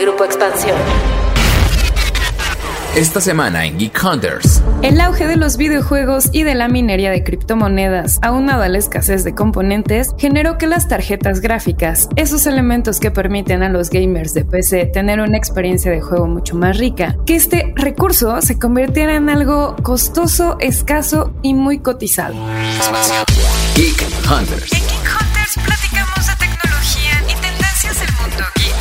Grupo Expansión. Esta semana en Geek Hunters. El auge de los videojuegos y de la minería de criptomonedas, aunada a la escasez de componentes, generó que las tarjetas gráficas, esos elementos que permiten a los gamers de PC tener una experiencia de juego mucho más rica, que este recurso se convirtiera en algo costoso, escaso y muy cotizado. Geek Hunters. En Geek Hunters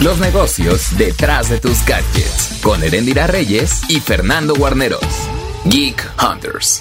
Los negocios detrás de tus gadgets. Con Erendira Reyes y Fernando Guarneros. Geek Hunters.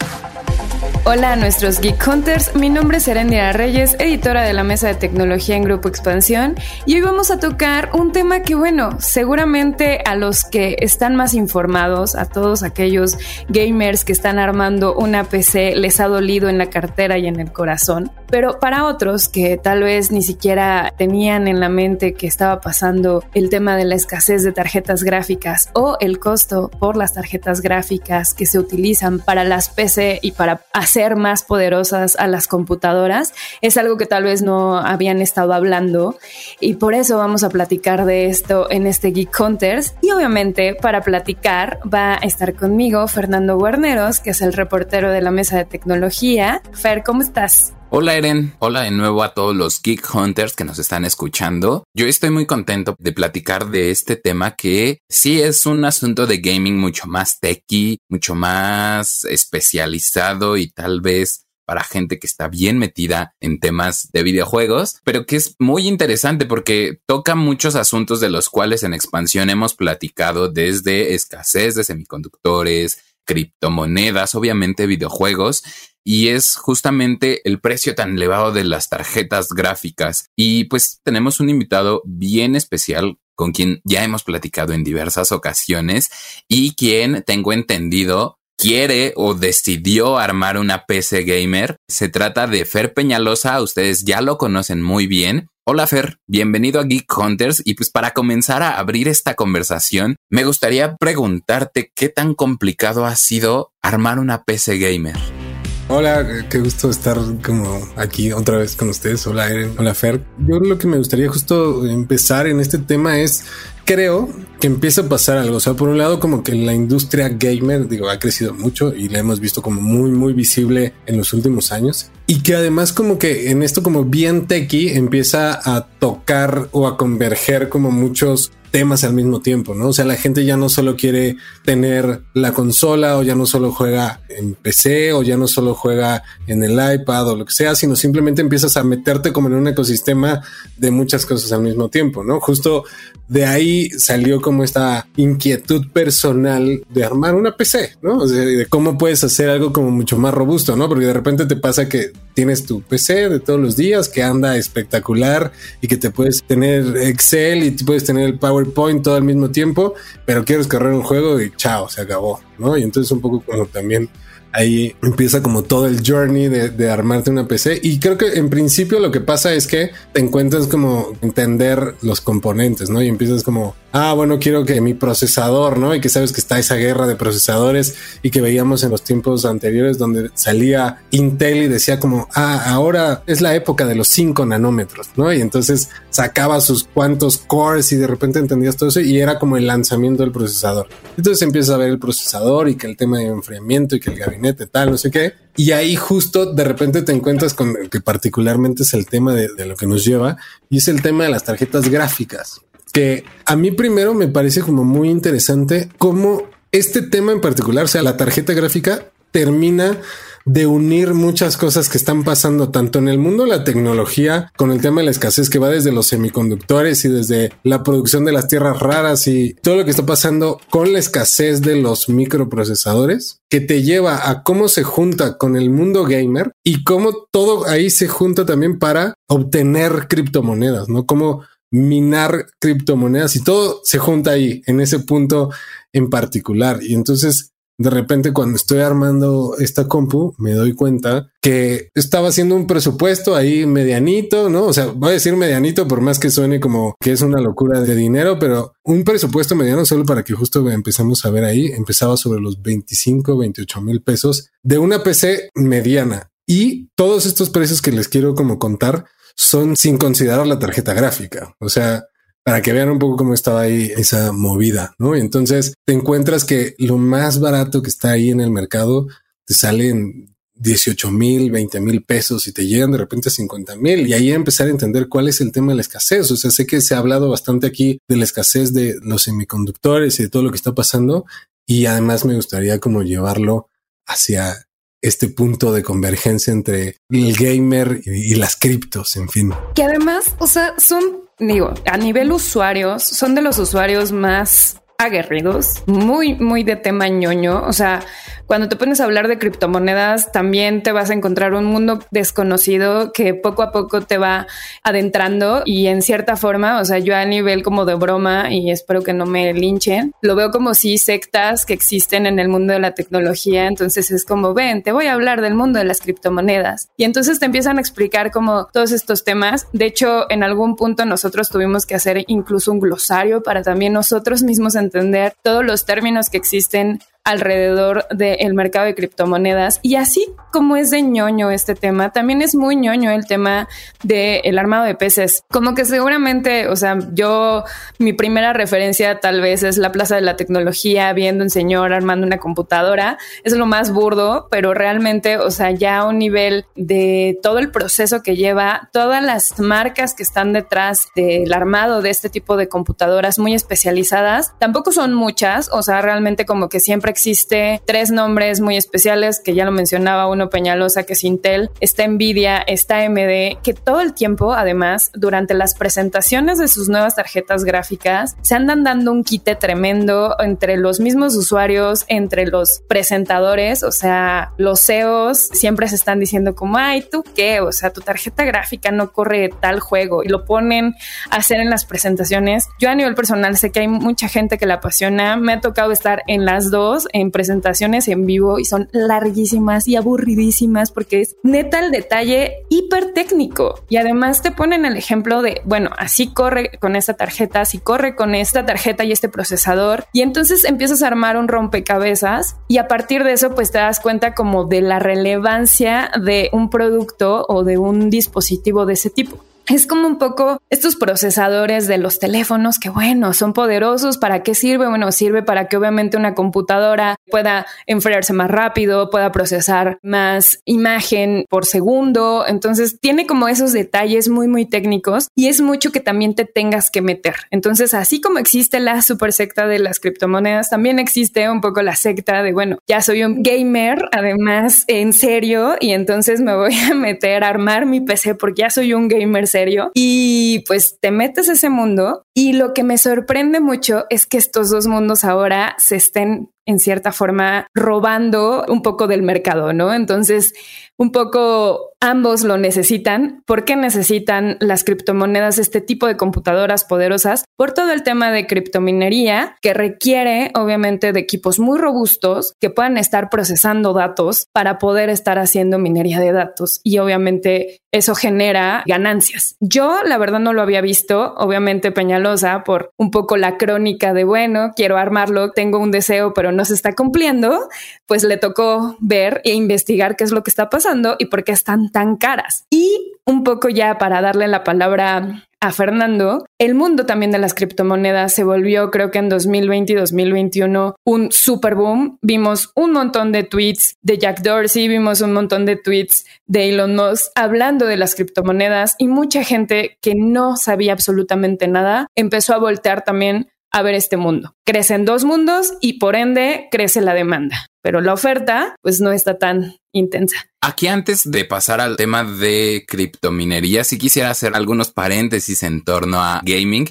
Hola a nuestros Geek Hunters, mi nombre es Erendira Reyes, editora de la mesa de tecnología en Grupo Expansión, y hoy vamos a tocar un tema que, bueno, seguramente a los que están más informados, a todos aquellos gamers que están armando una PC, les ha dolido en la cartera y en el corazón, pero para otros que tal vez ni siquiera tenían en la mente que estaba pasando el tema de la escasez de tarjetas gráficas o el costo por las tarjetas gráficas que se utilizan para las PC y para hacer más poderosas a las computadoras, es algo que tal vez no habían estado hablando y por eso vamos a platicar de esto en este Geek Hunters y obviamente para platicar va a estar conmigo Fernando Guarneros, que es el reportero de la mesa de tecnología. Fer, ¿cómo estás? Hola Eren, hola de nuevo a todos los Geek Hunters que nos están escuchando. Yo estoy muy contento de platicar de este tema que sí es un asunto de gaming mucho más techy, mucho más especializado y tal vez para gente que está bien metida en temas de videojuegos, pero que es muy interesante porque toca muchos asuntos de los cuales en expansión hemos platicado desde escasez de semiconductores, criptomonedas, obviamente videojuegos, y es justamente el precio tan elevado de las tarjetas gráficas. Y pues tenemos un invitado bien especial con quien ya hemos platicado en diversas ocasiones y quien tengo entendido quiere o decidió armar una PC gamer. Se trata de Fer Peñalosa, ustedes ya lo conocen muy bien. Hola Fer, bienvenido a Geek Hunters y pues para comenzar a abrir esta conversación, me gustaría preguntarte qué tan complicado ha sido armar una PC gamer. Hola, qué gusto estar como aquí otra vez con ustedes. Hola Eren, hola Fer. Yo lo que me gustaría justo empezar en este tema es, creo empieza a pasar algo. O sea, por un lado como que la industria gamer, digo, ha crecido mucho y la hemos visto como muy, muy visible en los últimos años. Y que además como que en esto como bien techy empieza a tocar o a converger como muchos temas al mismo tiempo, ¿no? O sea, la gente ya no solo quiere tener la consola o ya no solo juega en PC o ya no solo juega en el iPad o lo que sea, sino simplemente empiezas a meterte como en un ecosistema de muchas cosas al mismo tiempo, ¿no? Justo de ahí salió como esta inquietud personal de armar una PC, ¿no? O sea, de cómo puedes hacer algo como mucho más robusto, ¿no? Porque de repente te pasa que tienes tu PC de todos los días que anda espectacular y que te puedes tener Excel y puedes tener el PowerPoint todo al mismo tiempo, pero quieres correr un juego y chao, se acabó, ¿no? Y entonces un poco como también ahí empieza como todo el journey de, de, armarte una PC. Y creo que en principio lo que pasa es que te encuentras como entender los componentes, ¿no? Y empiezas como, ah, bueno, quiero que mi procesador, ¿no? Y que sabes que está esa guerra de procesadores y que veíamos en los tiempos anteriores donde salía Intel y decía como, ah, ahora es la época de los 5 nanómetros, ¿no? Y entonces sacaba sus cuantos cores y de repente entendías todo eso y era como el lanzamiento del procesador. Entonces empiezas a ver el procesador y que el tema de enfriamiento y que el gabinete tal, no sé qué. Y ahí justo de repente te encuentras con el que particularmente es el tema de, de lo que nos lleva y es el tema de las tarjetas gráficas que a mí primero me parece como muy interesante cómo este tema en particular, o sea, la tarjeta gráfica termina de unir muchas cosas que están pasando tanto en el mundo de la tecnología con el tema de la escasez que va desde los semiconductores y desde la producción de las tierras raras y todo lo que está pasando con la escasez de los microprocesadores que te lleva a cómo se junta con el mundo gamer y cómo todo ahí se junta también para obtener criptomonedas, ¿no? Como minar criptomonedas y todo se junta ahí en ese punto en particular. Y entonces de repente cuando estoy armando esta compu me doy cuenta que estaba haciendo un presupuesto ahí medianito, ¿no? O sea, voy a decir medianito por más que suene como que es una locura de dinero, pero un presupuesto mediano solo para que justo empezamos a ver ahí, empezaba sobre los 25, 28 mil pesos de una PC mediana. Y todos estos precios que les quiero como contar son sin considerar la tarjeta gráfica. O sea, para que vean un poco cómo estaba ahí esa movida, ¿no? Y entonces te encuentras que lo más barato que está ahí en el mercado te salen 18 mil, 20 mil pesos y te llegan de repente a 50 mil y ahí empezar a entender cuál es el tema de la escasez. O sea, sé que se ha hablado bastante aquí de la escasez de los semiconductores y de todo lo que está pasando y además me gustaría como llevarlo hacia este punto de convergencia entre el gamer y, las criptos, en fin. Que además, o sea, son, digo, a nivel usuarios, son de los usuarios más aguerridos, muy, muy de tema ñoño. O sea, cuando te pones a hablar de criptomonedas, también te vas a encontrar un mundo desconocido que poco a poco te va adentrando y en cierta forma, o sea, yo a nivel como de broma y espero que no me linchen, lo veo como si sectas que existen en el mundo de la tecnología. Entonces es como, ven, te voy a hablar del mundo de las criptomonedas. Y entonces te empiezan a explicar como todos estos temas. De hecho, en algún punto nosotros tuvimos que hacer incluso un glosario para también nosotros mismos entender todos los términos que existen alrededor del mercado de criptomonedas. Y así como es de ñoño este tema, también es muy ñoño el tema del armado de peces. Como que seguramente, o sea, yo, mi primera referencia tal vez es la Plaza de la Tecnología, viendo un señor armando una computadora. Es lo más burdo, pero realmente, o sea, ya a un nivel de todo el proceso que lleva, todas las marcas que están detrás del armado de este tipo de computadoras muy especializadas, tampoco son muchas, o sea, realmente como que siempre existe tres nombres muy especiales que ya lo mencionaba uno Peñalosa, que es Intel, está Nvidia, está AMD, que todo el tiempo, además, durante las presentaciones de sus nuevas tarjetas gráficas, se andan dando un quite tremendo entre los mismos usuarios, entre los presentadores, o sea, los CEOs siempre se están diciendo como, ay, ¿tú qué? O sea, tu tarjeta gráfica no corre tal juego y lo ponen a hacer en las presentaciones. Yo a nivel personal sé que hay mucha gente que la apasiona, me ha tocado estar en las dos en presentaciones en vivo y son larguísimas y aburridísimas porque es neta el detalle hiper técnico. Y además te ponen el ejemplo de, bueno, así corre con esta tarjeta, así corre con esta tarjeta y este procesador. Y entonces empiezas a armar un rompecabezas y a partir de eso pues te das cuenta como de la relevancia de un producto o de un dispositivo de ese tipo es como un poco estos procesadores de los teléfonos que, bueno, son poderosos. ¿Para qué sirve? Bueno, sirve para que obviamente una computadora pueda enfriarse más rápido, pueda procesar más imagen por segundo. Entonces, tiene como esos detalles muy, muy técnicos y es mucho que también te tengas que meter. Entonces, así como existe la super secta de las criptomonedas, también existe un poco la secta de, bueno, ya soy un gamer, además, en serio, y entonces me voy a meter a armar mi PC porque ya soy un gamer y pues te metes a ese mundo y lo que me sorprende mucho es que estos dos mundos ahora se estén en cierta forma robando un poco del mercado, ¿no? Entonces, un poco ambos lo necesitan. ¿Por qué necesitan las criptomonedas este tipo de computadoras poderosas? Por todo el tema de criptominería que requiere obviamente de equipos muy robustos que puedan estar procesando datos para poder estar haciendo minería de datos y obviamente eso genera ganancias. Yo la verdad no lo había visto, obviamente Peñalosa por un poco la crónica de bueno, quiero armarlo, tengo un deseo pero no se está cumpliendo, pues le tocó ver e investigar qué es lo que está pasando y por qué están tan caras. Y un poco ya para darle la palabra a Fernando, el mundo también de las criptomonedas se volvió, creo que en 2020 y 2021, un super boom. Vimos un montón de tweets de Jack Dorsey, vimos un montón de tweets de Elon Musk hablando de las criptomonedas y mucha gente que no sabía absolutamente nada empezó a voltear también a ver este mundo. Crecen dos mundos y por ende crece la demanda, pero la oferta pues no está tan intensa. Aquí antes de pasar al tema de criptominería, sí quisiera hacer algunos paréntesis en torno a gaming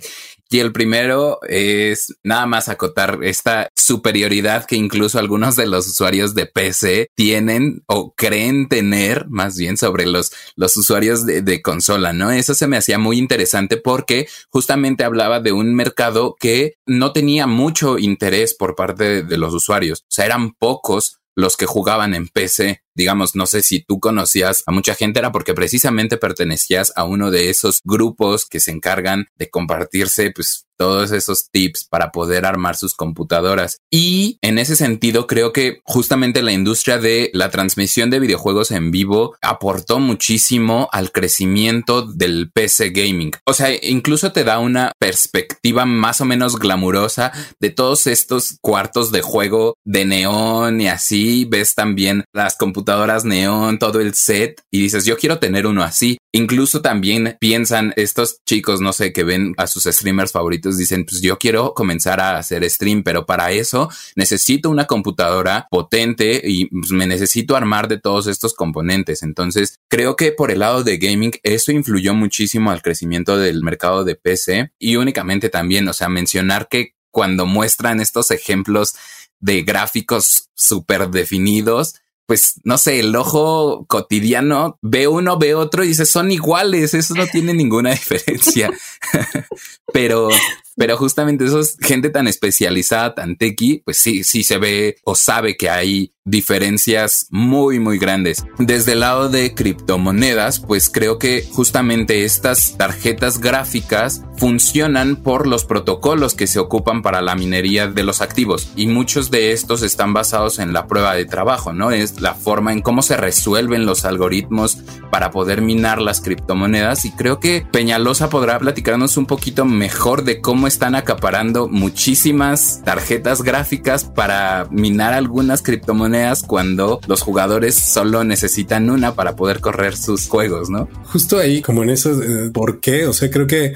y el primero es nada más acotar esta superioridad que incluso algunos de los usuarios de PC tienen o creen tener más bien sobre los, los usuarios de, consola, ¿no? Eso se me hacía muy interesante porque justamente hablaba de un mercado que no tenía mucho interés por parte de los usuarios. O sea, eran pocos los que jugaban en PC digamos, no sé si tú conocías a mucha gente, era porque precisamente pertenecías a uno de esos grupos que se encargan de compartirse, pues, todos esos tips para poder armar sus computadoras. Y en ese sentido, creo que justamente la industria de la transmisión de videojuegos en vivo aportó muchísimo al crecimiento del PC gaming. O sea, incluso te da una perspectiva más o menos glamurosa de todos estos cuartos de juego de neón y así. Ves también las computadoras neón, todo el set y dices, yo quiero tener uno así. Incluso también piensan estos chicos, no sé, que ven a sus streamers favoritos, dicen, pues yo quiero comenzar a hacer stream, pero para eso necesito una computadora potente y pues, me necesito armar de todos estos componentes. Entonces, creo que por el lado de gaming, eso influyó muchísimo al crecimiento del mercado de PC y únicamente también, o sea, mencionar que cuando muestran estos ejemplos de gráficos súper definidos, pues no sé, el ojo cotidiano ve uno, ve otro y dice son iguales, eso no tiene ninguna diferencia. pero, pero justamente eso es gente tan especializada, tan tequi, pues sí, sí se ve o sabe que hay diferencias muy muy grandes. Desde el lado de criptomonedas, pues creo que justamente estas tarjetas gráficas funcionan por los protocolos que se ocupan para la minería de los activos y muchos de estos están basados en la prueba de trabajo, ¿no? Es la forma en cómo se resuelven los algoritmos para poder minar las criptomonedas y creo que Peñalosa podrá platicarnos un poquito mejor de cómo están acaparando muchísimas tarjetas gráficas para minar algunas criptomonedas cuando los jugadores solo necesitan una para poder correr sus juegos, ¿no? Justo ahí, como en eso, eh, ¿por qué? O sea, creo que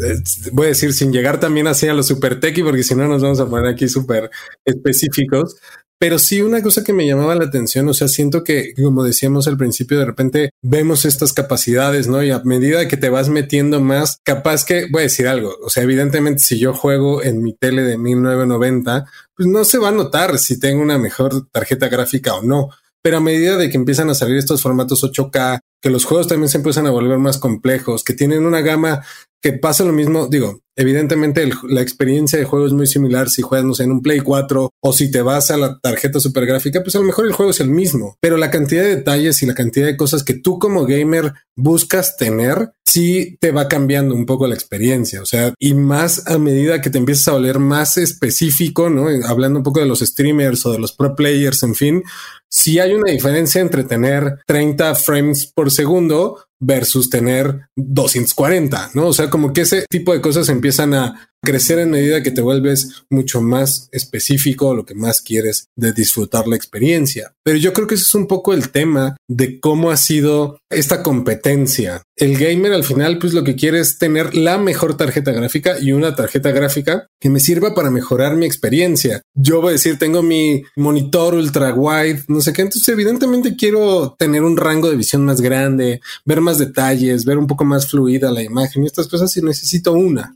eh, voy a decir sin llegar también así a lo super techy, porque si no nos vamos a poner aquí súper específicos, pero sí una cosa que me llamaba la atención, o sea, siento que, como decíamos al principio, de repente vemos estas capacidades, ¿no? Y a medida que te vas metiendo más, capaz que, voy a decir algo, o sea, evidentemente si yo juego en mi tele de 1990, pues no se va a notar si tengo una mejor tarjeta gráfica o no. Pero a medida de que empiezan a salir estos formatos 8K, que los juegos también se empiezan a volver más complejos, que tienen una gama que pasa lo mismo, digo, evidentemente la experiencia de juego es muy similar si juegas, no sé, en un Play 4 o si te vas a la tarjeta super gráfica, pues a lo mejor el juego es el mismo, pero la cantidad de detalles y la cantidad de cosas que tú como gamer buscas tener, sí te va cambiando un poco la experiencia, o sea, y más a medida que te empiezas a volver más específico, ¿no? Hablando un poco de los streamers o de los pro players, en fin, si hay una diferencia entre tener 30 frames por segundo versus tener 240, ¿no? O sea, como que ese tipo de cosas empiezan a crecer en medida que te vuelves mucho más específico, lo que más quieres de disfrutar la experiencia. Pero yo creo que ese es un poco el tema de cómo ha sido esta competencia. El gamer al final, pues lo que quiere es tener la mejor tarjeta gráfica y una tarjeta gráfica que me sirva para mejorar mi experiencia. Yo voy a decir, tengo mi monitor ultra wide, no sé qué, entonces evidentemente quiero tener un rango de visión más grande, ver más detalles, ver un poco más fluida la imagen y estas cosas y necesito una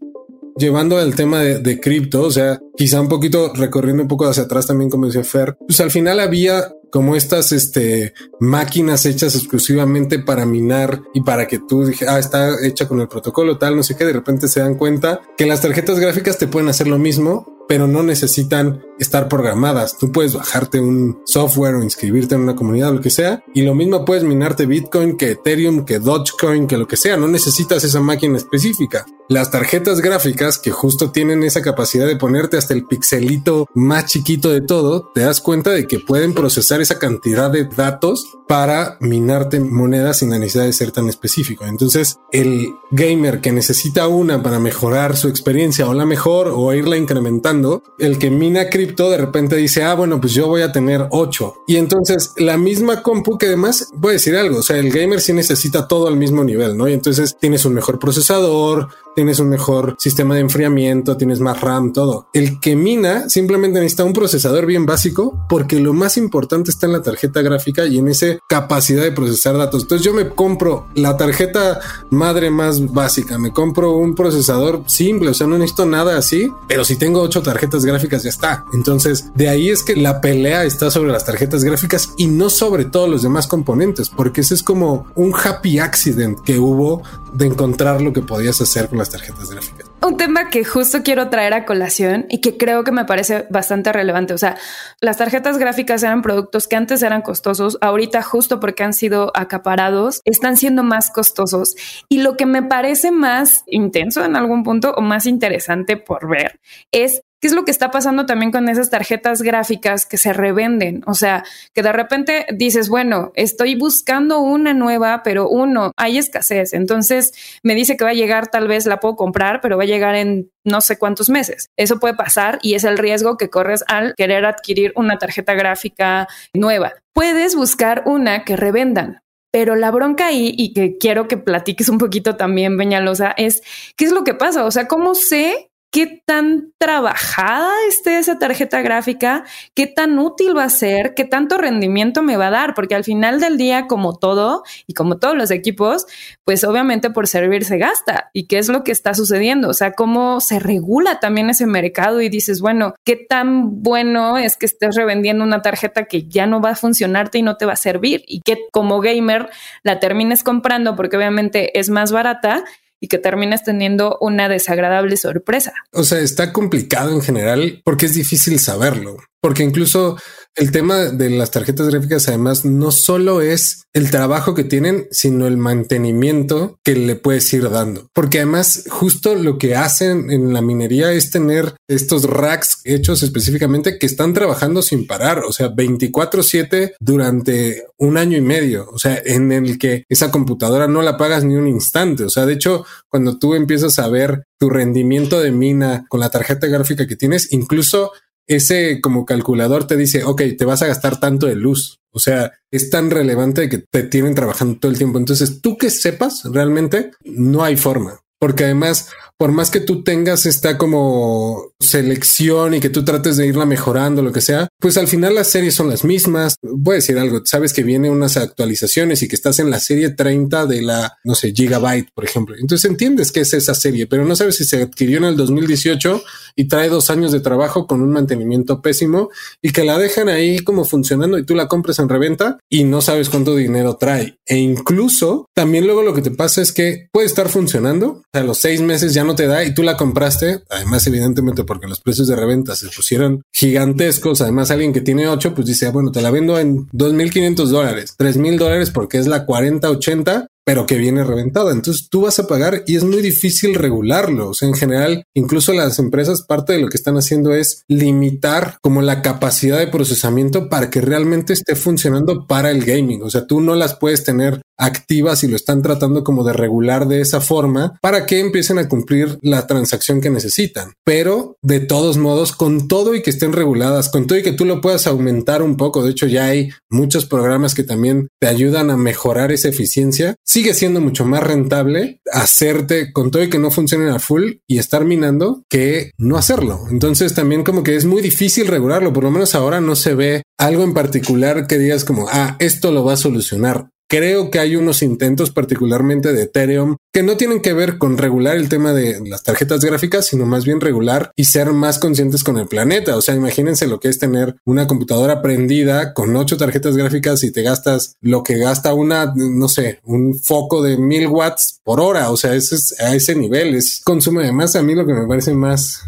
llevando el tema de, cripto, o sea, quizá un poquito recorriendo un poco hacia atrás también, como decía Fer, pues al final había como estas este, máquinas hechas exclusivamente para minar y para que tú dije, ah, está hecha con el protocolo tal, no sé qué, de repente se dan cuenta que las tarjetas gráficas te pueden hacer lo mismo, pero no necesitan estar programadas. Tú puedes bajarte un software o inscribirte en una comunidad o lo que sea. Y lo mismo puedes minarte Bitcoin que Ethereum, que Dogecoin, que lo que sea. No necesitas esa máquina específica. Las tarjetas gráficas que justo tienen esa capacidad de ponerte hasta el pixelito más chiquito de todo, te das cuenta de que pueden procesar esa cantidad de datos para minarte monedas sin la necesidad de ser tan específico. Entonces, el gamer que necesita una para mejorar su experiencia o la mejor o irla incrementando, el que mina cripto de repente dice, ah, bueno, pues yo voy a tener 8. Y entonces la misma compu que además, voy a decir algo, o sea, el gamer sí necesita todo al mismo nivel, ¿no? Y entonces tienes un mejor procesador, tienes un mejor sistema de enfriamiento, tienes más RAM, todo. El que mina simplemente necesita un procesador bien básico porque lo más importante está en la tarjeta gráfica y en esa capacidad de procesar datos. Entonces yo me compro la tarjeta madre más básica, me compro un procesador simple, o sea, no necesito nada así, pero si tengo ocho tarjetas gráficas ya está. Entonces de ahí es que la pelea está sobre las tarjetas gráficas y no sobre todos los demás componentes, porque ese es como un happy accident que hubo de encontrar lo que podías hacer con las tarjetas gráficas. un tema que justo quiero traer a colación y que creo que me parece bastante relevante. O sea, las tarjetas gráficas eran productos que antes eran costosos, ahorita justo porque han sido acaparados, están siendo más costosos. Y lo que me parece más intenso en algún punto o más interesante por ver es ¿Qué es lo que está pasando también con esas tarjetas gráficas que se revenden? O sea, que de repente dices, bueno, estoy buscando una nueva, pero uno, hay escasez. Entonces me dice que va a llegar, tal vez la puedo comprar, pero va a llegar en no sé cuántos meses. Eso puede pasar y es el riesgo que corres al querer adquirir una tarjeta gráfica nueva. Puedes buscar una que revendan, pero la bronca ahí, y que quiero que platiques un poquito también, Beñalosa, es qué es lo que pasa. O sea, ¿cómo sé qué tan trabajada esté esa tarjeta gráfica, qué tan útil va a ser, qué tanto rendimiento me va a dar, porque al final del día, como todo y como todos los equipos, pues obviamente por servir se gasta. ¿Y qué es lo que está sucediendo? O sea, cómo se regula también ese mercado y dices, bueno, qué tan bueno es que estés revendiendo una tarjeta que ya no va a funcionarte y no te va a servir y que como gamer la termines comprando porque obviamente es más barata y que termines teniendo una desagradable sorpresa. O sea, está complicado en general porque es difícil saberlo, porque incluso el tema de las tarjetas gráficas además no solo es el trabajo que tienen, sino el mantenimiento que le puedes ir dando. Porque además justo lo que hacen en la minería es tener estos racks hechos específicamente que están trabajando sin parar, o sea, 24/7 durante un año y medio, o sea, en el que esa computadora no la pagas ni un instante. O sea, de hecho, cuando tú empiezas a ver tu rendimiento de mina con la tarjeta gráfica que tienes, incluso ese como calculador te dice, ok, te vas a gastar tanto de luz. O sea, es tan relevante que te tienen trabajando todo el tiempo. Entonces, tú que sepas realmente, no hay forma. Porque además, por más que tú tengas esta como selección y que tú trates de irla mejorando, lo que sea, pues al final las series son las mismas. Voy a decir algo, sabes que vienen unas actualizaciones y que estás en la serie 30 de la, no sé, Gigabyte, por ejemplo. Entonces entiendes que es esa serie, pero no sabes si se adquirió en el 2018 y trae dos años de trabajo con un mantenimiento pésimo y que la dejan ahí como funcionando y tú la compras en reventa y no sabes cuánto dinero trae. E incluso también luego lo que te pasa es que puede estar funcionando, a los seis meses ya no te da y tú la compraste. Además, evidentemente, porque los precios de reventa se pusieron gigantescos. Además, alguien que tiene ocho, pues dice, ah, bueno, te la vendo en 2.500 dólares, 3.000 dólares porque es la 4080 pero que viene reventada. Entonces tú vas a pagar y es muy difícil regularlo. O sea, en general, incluso las empresas parte de lo que están haciendo es limitar como la capacidad de procesamiento para que realmente esté funcionando para el gaming. O sea, tú no las puedes tener activas y lo están tratando como de regular de esa forma para que empiecen a cumplir la transacción que necesitan. Pero de todos modos, con todo y que estén reguladas, con todo y que tú lo puedas aumentar un poco, de hecho ya hay muchos programas que también te ayudan a mejorar esa eficiencia, sigue siendo mucho más rentable hacerte con todo y que no funcionen a full y estar minando que no hacerlo. Entonces también como que es muy difícil regularlo, por lo menos ahora no se ve algo en particular que digas como, ah, esto lo va a solucionar. Creo que hay unos intentos particularmente de Ethereum que no tienen que ver con regular el tema de las tarjetas gráficas, sino más bien regular y ser más conscientes con el planeta. O sea, imagínense lo que es tener una computadora prendida con ocho tarjetas gráficas y te gastas lo que gasta una, no sé, un foco de mil watts por hora. O sea, ese es a ese nivel es consumo. Además, a mí lo que me parece más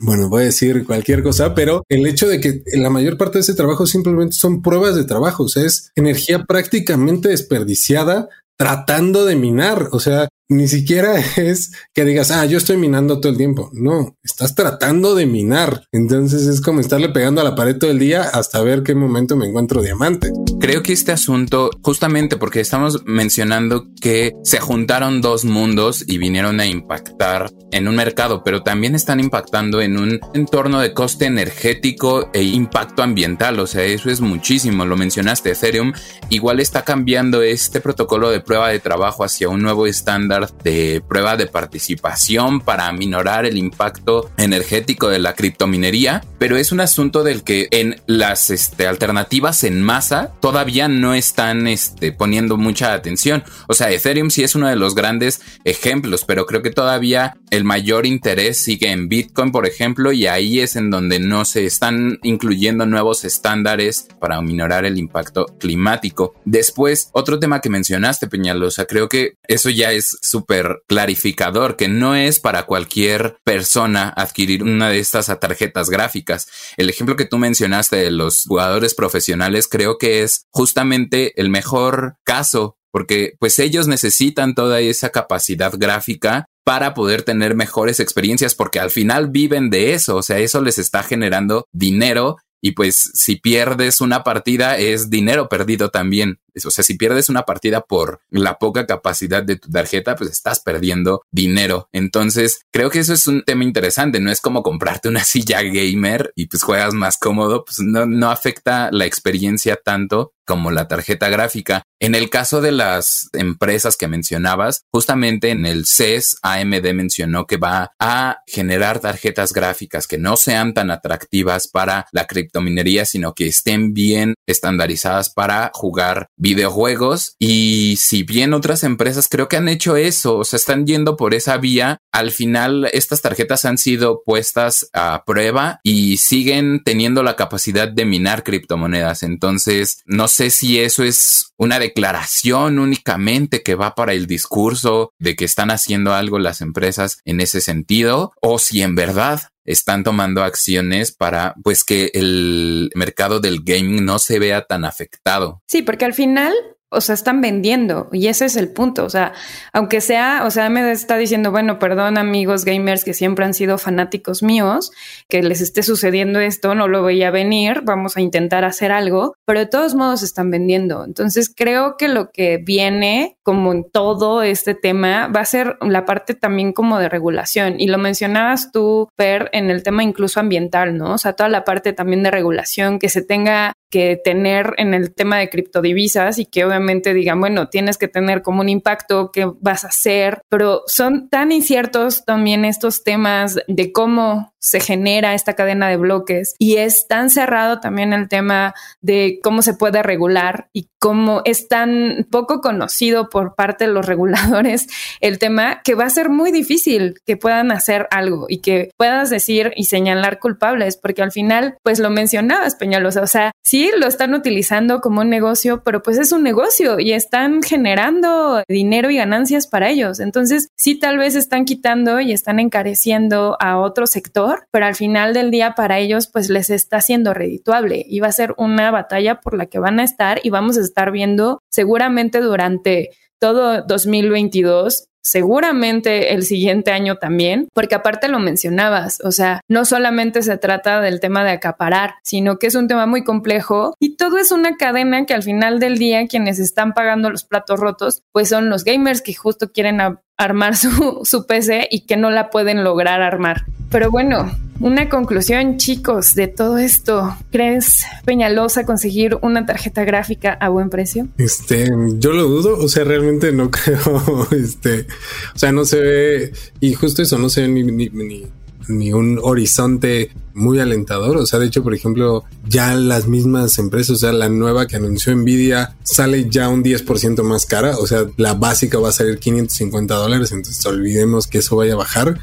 bueno, voy a decir cualquier cosa, pero el hecho de que la mayor parte de ese trabajo simplemente son pruebas de trabajo, o sea, es energía prácticamente desperdiciada tratando de minar. O sea, ni siquiera es que digas, ah, yo estoy minando todo el tiempo. No, estás tratando de minar. Entonces es como estarle pegando a la pared todo el día hasta ver qué momento me encuentro diamante. Creo que este asunto, justamente porque estamos mencionando que se juntaron dos mundos y vinieron a impactar en un mercado, pero también están impactando en un entorno de coste energético e impacto ambiental. O sea, eso es muchísimo. Lo mencionaste, Ethereum igual está cambiando este protocolo de prueba de trabajo hacia un nuevo estándar de prueba de participación para minorar el impacto energético de la criptominería, pero es un asunto del que en las este, alternativas en masa todavía no están este, poniendo mucha atención. O sea, Ethereum sí es uno de los grandes ejemplos, pero creo que todavía el mayor interés sigue en Bitcoin, por ejemplo, y ahí es en donde no se están incluyendo nuevos estándares para minorar el impacto climático. Después, otro tema que mencionaste, Peñalosa, creo que eso ya es súper clarificador, que no es para cualquier persona adquirir una de estas tarjetas gráficas. El ejemplo que tú mencionaste de los jugadores profesionales creo que es justamente el mejor caso porque pues ellos necesitan toda esa capacidad gráfica para poder tener mejores experiencias porque al final viven de eso, o sea, eso les está generando dinero y pues si pierdes una partida es dinero perdido también. O sea, si pierdes una partida por la poca capacidad de tu tarjeta, pues estás perdiendo dinero. Entonces, creo que eso es un tema interesante. No es como comprarte una silla gamer y pues juegas más cómodo, pues no, no afecta la experiencia tanto como la tarjeta gráfica. En el caso de las empresas que mencionabas, justamente en el CES, AMD mencionó que va a generar tarjetas gráficas que no sean tan atractivas para la criptominería, sino que estén bien estandarizadas para jugar videojuegos. Y si bien otras empresas creo que han hecho eso, o sea, están yendo por esa vía, al final estas tarjetas han sido puestas a prueba y siguen teniendo la capacidad de minar criptomonedas. Entonces, no sé si eso es una declaración únicamente que va para el discurso de que están haciendo algo las empresas en ese sentido o si en verdad están tomando acciones para pues que el mercado del gaming no se vea tan afectado. Sí, porque al final o sea, están vendiendo y ese es el punto. O sea, aunque sea, o sea, me está diciendo, bueno, perdón amigos gamers que siempre han sido fanáticos míos, que les esté sucediendo esto, no lo veía venir, vamos a intentar hacer algo, pero de todos modos están vendiendo. Entonces creo que lo que viene, como en todo este tema, va a ser la parte también como de regulación. Y lo mencionabas tú, Per, en el tema incluso ambiental, ¿no? O sea, toda la parte también de regulación que se tenga que tener en el tema de criptodivisas y que obviamente digan, bueno, tienes que tener como un impacto, qué vas a hacer, pero son tan inciertos también estos temas de cómo se genera esta cadena de bloques y es tan cerrado también el tema de cómo se puede regular y cómo es tan poco conocido por parte de los reguladores el tema que va a ser muy difícil que puedan hacer algo y que puedas decir y señalar culpables, porque al final, pues lo mencionabas, Peñalosa, o sea, sí lo están utilizando como un negocio, pero pues es un negocio y están generando dinero y ganancias para ellos. Entonces, sí, tal vez están quitando y están encareciendo a otro sector, pero al final del día para ellos, pues les está siendo redituable. Y va a ser una batalla por la que van a estar y vamos a estar viendo seguramente durante todo 2022 seguramente el siguiente año también, porque aparte lo mencionabas, o sea, no solamente se trata del tema de acaparar, sino que es un tema muy complejo y todo es una cadena que al final del día quienes están pagando los platos rotos, pues son los gamers que justo quieren armar su, su PC y que no la pueden lograr armar. Pero bueno, una conclusión, chicos, de todo esto. ¿Crees Peñalosa conseguir una tarjeta gráfica a buen precio? Este, yo lo dudo, o sea, realmente no creo, este, o sea, no se ve, y justo eso, no se ve ni, ni, ni ni un horizonte muy alentador. O sea, de hecho, por ejemplo, ya las mismas empresas, o sea, la nueva que anunció Nvidia sale ya un 10% más cara. O sea, la básica va a salir 550 dólares. Entonces, olvidemos que eso vaya a bajar.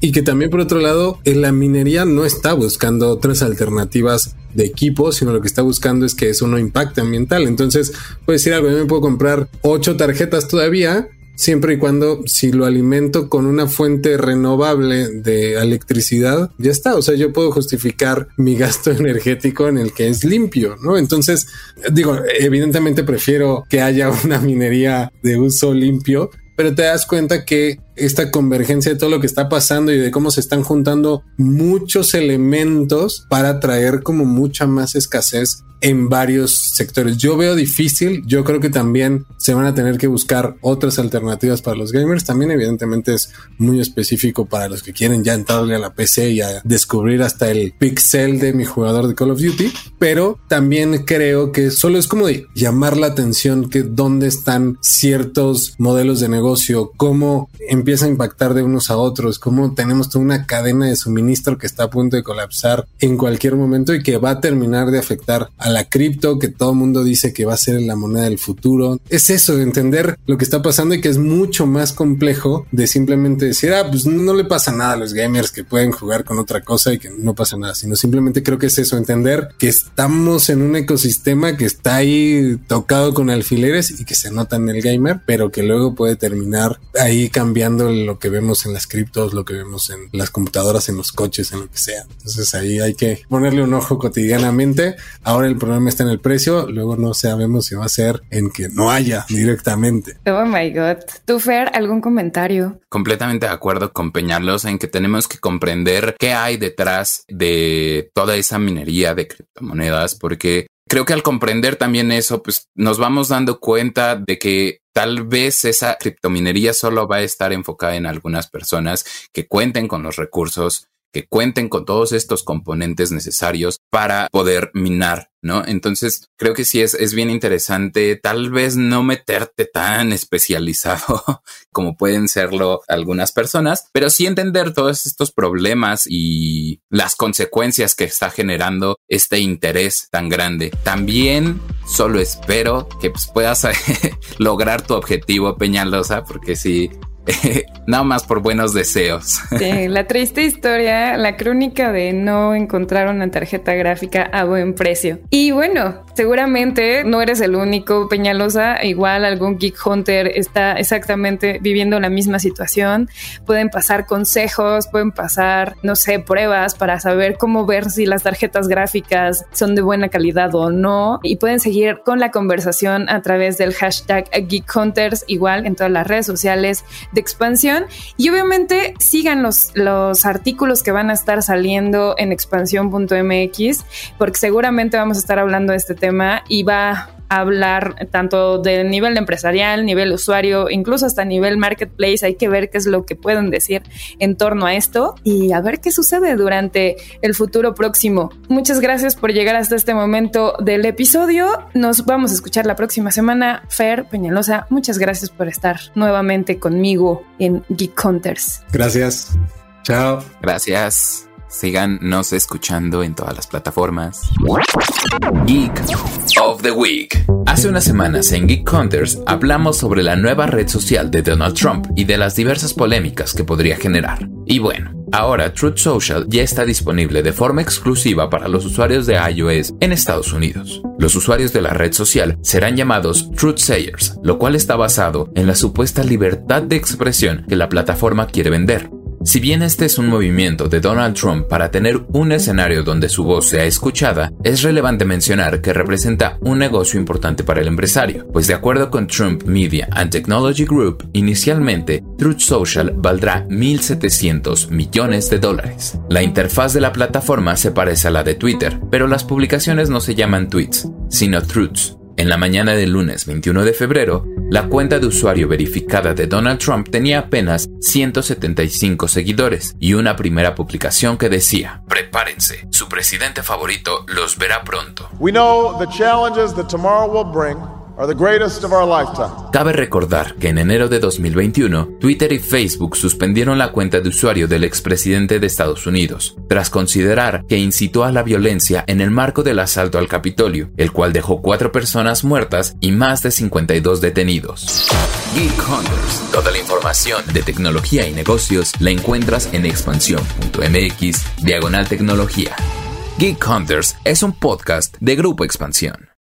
Y que también, por otro lado, en la minería no está buscando otras alternativas de equipo, sino lo que está buscando es que eso no impacte ambiental. Entonces, puede decir algo, yo me puedo comprar ocho tarjetas todavía siempre y cuando si lo alimento con una fuente renovable de electricidad, ya está. O sea, yo puedo justificar mi gasto energético en el que es limpio, ¿no? Entonces, digo, evidentemente prefiero que haya una minería de uso limpio, pero te das cuenta que esta convergencia de todo lo que está pasando y de cómo se están juntando muchos elementos para traer como mucha más escasez en varios sectores. Yo veo difícil, yo creo que también se van a tener que buscar otras alternativas para los gamers. También evidentemente es muy específico para los que quieren ya entrarle a la PC y a descubrir hasta el pixel de mi jugador de Call of Duty, pero también creo que solo es como de llamar la atención que dónde están ciertos modelos de negocio, cómo empieza a impactar de unos a otros, cómo tenemos toda una cadena de suministro que está a punto de colapsar en cualquier momento y que va a terminar de afectar a la cripto que todo el mundo dice que va a ser la moneda del futuro. Es eso, de entender lo que está pasando y que es mucho más complejo de simplemente decir, ah, pues no le pasa nada a los gamers que pueden jugar con otra cosa y que no pasa nada, sino simplemente creo que es eso, entender que estamos en un ecosistema que está ahí tocado con alfileres y que se nota en el gamer, pero que luego puede terminar ahí cambiando lo que vemos en las criptos, lo que vemos en las computadoras, en los coches, en lo que sea. Entonces ahí hay que ponerle un ojo cotidianamente. Ahora el problema está en el precio, luego no sabemos si va a ser en que no haya directamente. Oh my god. ¿Tú, Fer, algún comentario? Completamente de acuerdo con Peñalos en que tenemos que comprender qué hay detrás de toda esa minería de criptomonedas, porque creo que al comprender también eso, pues nos vamos dando cuenta de que tal vez esa criptominería solo va a estar enfocada en algunas personas que cuenten con los recursos que cuenten con todos estos componentes necesarios para poder minar, ¿no? Entonces, creo que sí es, es bien interesante, tal vez no meterte tan especializado como pueden serlo algunas personas, pero sí entender todos estos problemas y las consecuencias que está generando este interés tan grande. También solo espero que pues, puedas lograr tu objetivo, Peñalosa, porque sí, nada más por buenos deseos. Sí, la triste historia, la crónica de no encontrar una tarjeta gráfica a buen precio. Y bueno, seguramente no eres el único, Peñalosa, igual algún Geek Hunter está exactamente viviendo la misma situación. Pueden pasar consejos, pueden pasar, no sé, pruebas para saber cómo ver si las tarjetas gráficas son de buena calidad o no. Y pueden seguir con la conversación a través del hashtag Geek Hunters, igual en todas las redes sociales expansión y obviamente sigan los, los artículos que van a estar saliendo en expansión.mx porque seguramente vamos a estar hablando de este tema y va hablar tanto del nivel empresarial, nivel usuario, incluso hasta nivel marketplace. Hay que ver qué es lo que pueden decir en torno a esto y a ver qué sucede durante el futuro próximo. Muchas gracias por llegar hasta este momento del episodio. Nos vamos a escuchar la próxima semana. Fer Peñalosa, muchas gracias por estar nuevamente conmigo en Geek Hunters. Gracias. Chao. Gracias. Síganos escuchando en todas las plataformas. Geek of the Week. Hace unas semanas en Geek Hunters hablamos sobre la nueva red social de Donald Trump y de las diversas polémicas que podría generar. Y bueno, ahora Truth Social ya está disponible de forma exclusiva para los usuarios de iOS en Estados Unidos. Los usuarios de la red social serán llamados Truth Sayers, lo cual está basado en la supuesta libertad de expresión que la plataforma quiere vender. Si bien este es un movimiento de Donald Trump para tener un escenario donde su voz sea escuchada, es relevante mencionar que representa un negocio importante para el empresario, pues de acuerdo con Trump Media and Technology Group, inicialmente Truth Social valdrá 1.700 millones de dólares. La interfaz de la plataforma se parece a la de Twitter, pero las publicaciones no se llaman tweets, sino truths, en la mañana del lunes 21 de febrero, la cuenta de usuario verificada de Donald Trump tenía apenas 175 seguidores y una primera publicación que decía, prepárense, su presidente favorito los verá pronto. We know the challenges that tomorrow will bring Cabe recordar que en enero de 2021, Twitter y Facebook suspendieron la cuenta de usuario del expresidente de Estados Unidos, tras considerar que incitó a la violencia en el marco del asalto al Capitolio, el cual dejó cuatro personas muertas y más de 52 detenidos. Geek Hunters. Toda la información de tecnología y negocios la encuentras en expansión.mx, diagonal tecnología. Geek Hunters es un podcast de Grupo Expansión.